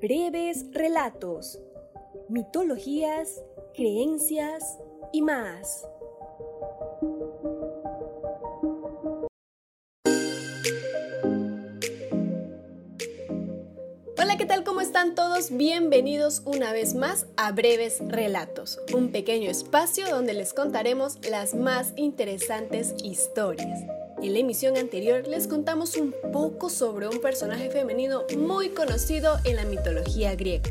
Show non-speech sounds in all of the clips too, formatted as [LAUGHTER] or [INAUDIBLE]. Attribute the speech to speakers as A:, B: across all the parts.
A: breves relatos, mitologías, creencias y más. Hola, ¿qué tal? ¿Cómo están todos? Bienvenidos una vez más a Breves Relatos, un pequeño espacio donde les contaremos las más interesantes historias. En la emisión anterior les contamos un poco sobre un personaje femenino muy conocido en la mitología griega.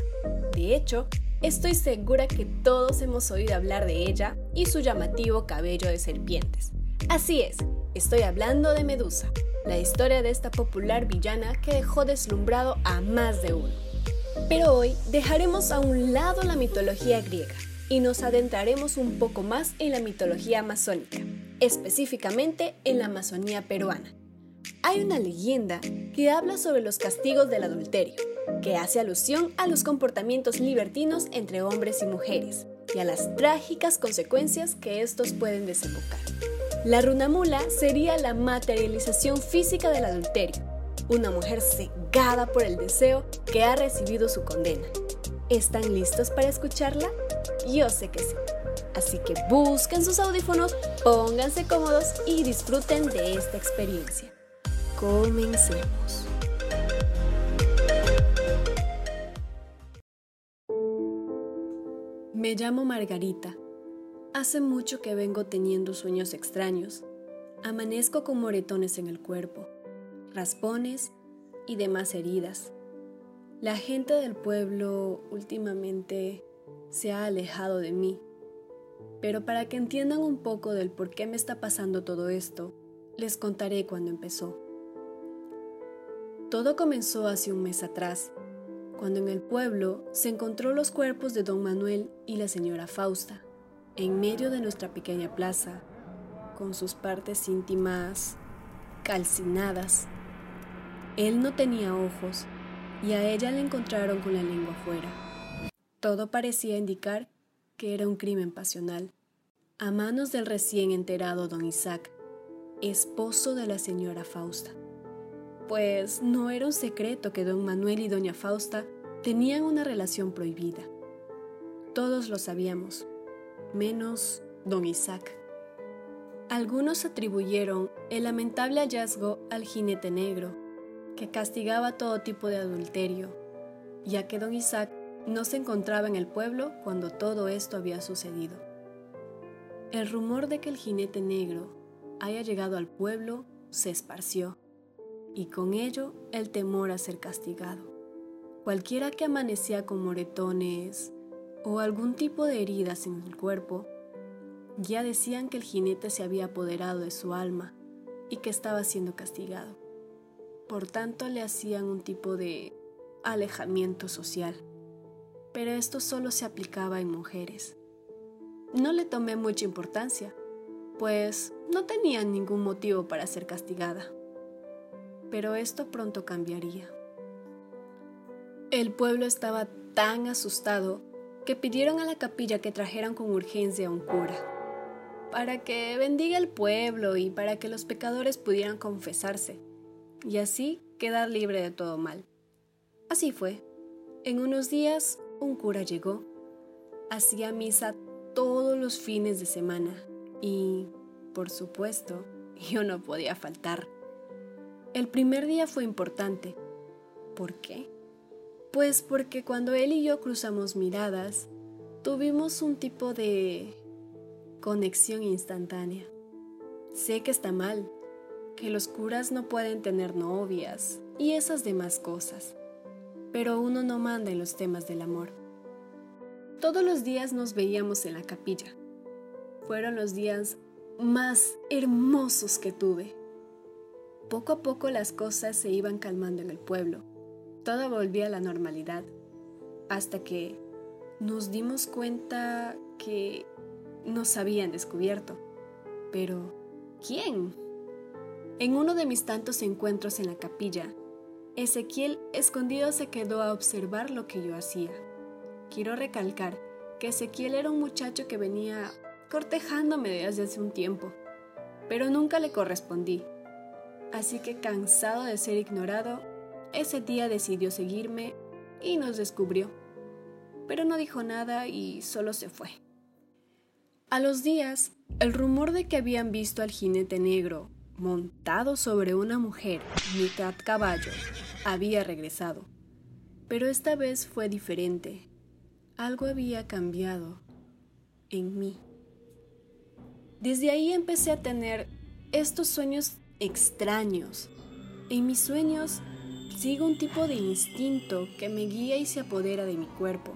A: De hecho, estoy segura que todos hemos oído hablar de ella y su llamativo cabello de serpientes. Así es, estoy hablando de Medusa, la historia de esta popular villana que dejó deslumbrado a más de uno. Pero hoy dejaremos a un lado la mitología griega y nos adentraremos un poco más en la mitología amazónica específicamente en la Amazonía peruana. Hay una leyenda que habla sobre los castigos del adulterio, que hace alusión a los comportamientos libertinos entre hombres y mujeres y a las trágicas consecuencias que estos pueden desembocar. La runamula sería la materialización física del adulterio, una mujer cegada por el deseo que ha recibido su condena. ¿Están listos para escucharla? Yo sé que sí. Así que busquen sus audífonos, pónganse cómodos y disfruten de esta experiencia. Comencemos. Me llamo Margarita. Hace mucho que vengo teniendo sueños extraños. Amanezco con moretones en el cuerpo, raspones y demás heridas. La gente del pueblo últimamente se ha alejado de mí pero para que entiendan un poco del por qué me está pasando todo esto, les contaré cuando empezó. Todo comenzó hace un mes atrás, cuando en el pueblo se encontró los cuerpos de don Manuel y la señora Fausta, en medio de nuestra pequeña plaza, con sus partes íntimas calcinadas. Él no tenía ojos y a ella la encontraron con la lengua afuera. Todo parecía indicar que era un crimen pasional, a manos del recién enterado don Isaac, esposo de la señora Fausta. Pues no era un secreto que don Manuel y doña Fausta tenían una relación prohibida. Todos lo sabíamos, menos don Isaac. Algunos atribuyeron el lamentable hallazgo al jinete negro, que castigaba todo tipo de adulterio, ya que don Isaac no se encontraba en el pueblo cuando todo esto había sucedido. El rumor de que el jinete negro haya llegado al pueblo se esparció, y con ello el temor a ser castigado. Cualquiera que amanecía con moretones o algún tipo de heridas en el cuerpo, ya decían que el jinete se había apoderado de su alma y que estaba siendo castigado. Por tanto, le hacían un tipo de alejamiento social pero esto solo se aplicaba en mujeres. No le tomé mucha importancia, pues no tenía ningún motivo para ser castigada. Pero esto pronto cambiaría. El pueblo estaba tan asustado que pidieron a la capilla que trajeran con urgencia a un cura, para que bendiga el pueblo y para que los pecadores pudieran confesarse, y así quedar libre de todo mal. Así fue. En unos días un cura llegó. Hacía misa todos los fines de semana y, por supuesto, [LAUGHS] yo no podía faltar. El primer día fue importante. ¿Por qué? Pues porque cuando él y yo cruzamos miradas, tuvimos un tipo de conexión instantánea. Sé que está mal, que los curas no pueden tener novias y esas demás cosas pero uno no manda en los temas del amor. Todos los días nos veíamos en la capilla. Fueron los días más hermosos que tuve. Poco a poco las cosas se iban calmando en el pueblo. Todo volvía a la normalidad. Hasta que nos dimos cuenta que nos habían descubierto. Pero, ¿quién? En uno de mis tantos encuentros en la capilla, Ezequiel escondido se quedó a observar lo que yo hacía. Quiero recalcar que Ezequiel era un muchacho que venía cortejándome desde hace un tiempo, pero nunca le correspondí. Así que cansado de ser ignorado, ese día decidió seguirme y nos descubrió. Pero no dijo nada y solo se fue. A los días, el rumor de que habían visto al jinete negro montado sobre una mujer, mitad caballo, había regresado. Pero esta vez fue diferente. Algo había cambiado en mí. Desde ahí empecé a tener estos sueños extraños. En mis sueños sigo un tipo de instinto que me guía y se apodera de mi cuerpo.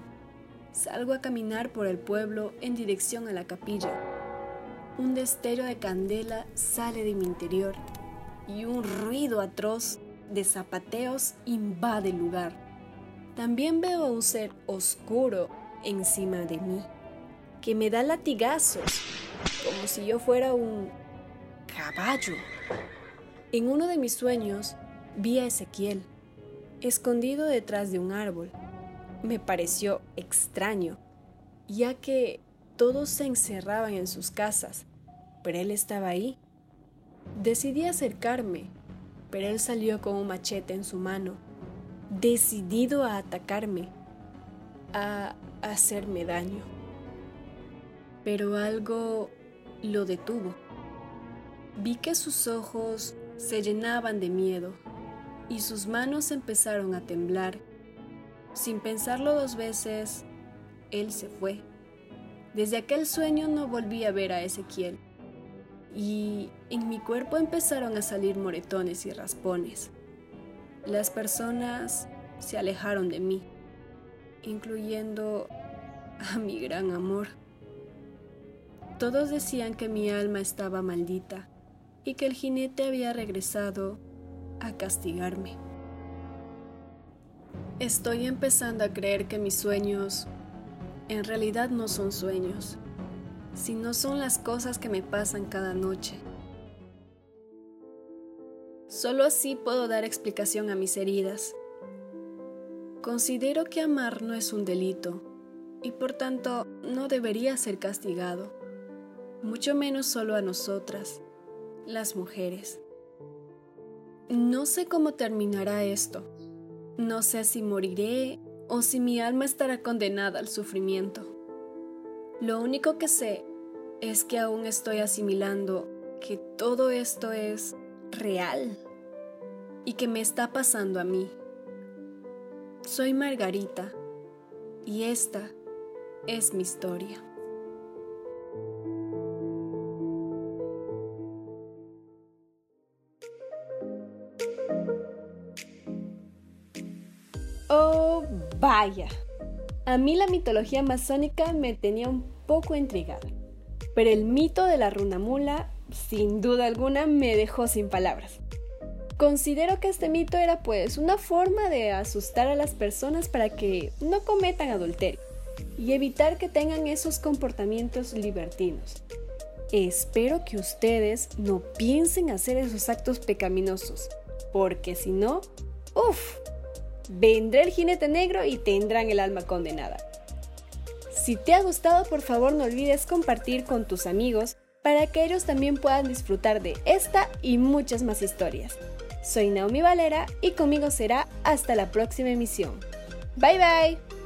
A: Salgo a caminar por el pueblo en dirección a la capilla. Un destello de candela sale de mi interior y un ruido atroz de zapateos invade el lugar. También veo a un ser oscuro encima de mí, que me da latigazos, como si yo fuera un caballo. En uno de mis sueños vi a Ezequiel, escondido detrás de un árbol. Me pareció extraño, ya que todos se encerraban en sus casas, pero él estaba ahí. Decidí acercarme, pero él salió con un machete en su mano, decidido a atacarme, a hacerme daño. Pero algo lo detuvo. Vi que sus ojos se llenaban de miedo y sus manos empezaron a temblar. Sin pensarlo dos veces, él se fue. Desde aquel sueño no volví a ver a Ezequiel y en mi cuerpo empezaron a salir moretones y raspones. Las personas se alejaron de mí, incluyendo a mi gran amor. Todos decían que mi alma estaba maldita y que el jinete había regresado a castigarme. Estoy empezando a creer que mis sueños en realidad no son sueños, sino son las cosas que me pasan cada noche. Solo así puedo dar explicación a mis heridas. Considero que amar no es un delito y por tanto no debería ser castigado, mucho menos solo a nosotras, las mujeres. No sé cómo terminará esto. No sé si moriré o si mi alma estará condenada al sufrimiento. Lo único que sé es que aún estoy asimilando que todo esto es real y que me está pasando a mí. Soy Margarita y esta es mi historia. Oh, vaya. A mí la mitología masónica me tenía un poco intrigada, pero el mito de la runa mula, sin duda alguna, me dejó sin palabras. Considero que este mito era pues una forma de asustar a las personas para que no cometan adulterio y evitar que tengan esos comportamientos libertinos. Espero que ustedes no piensen hacer esos actos pecaminosos, porque si no, uff, vendrá el jinete negro y tendrán el alma condenada. Si te ha gustado, por favor no olvides compartir con tus amigos para que ellos también puedan disfrutar de esta y muchas más historias. Soy Naomi Valera y conmigo será hasta la próxima emisión. Bye bye.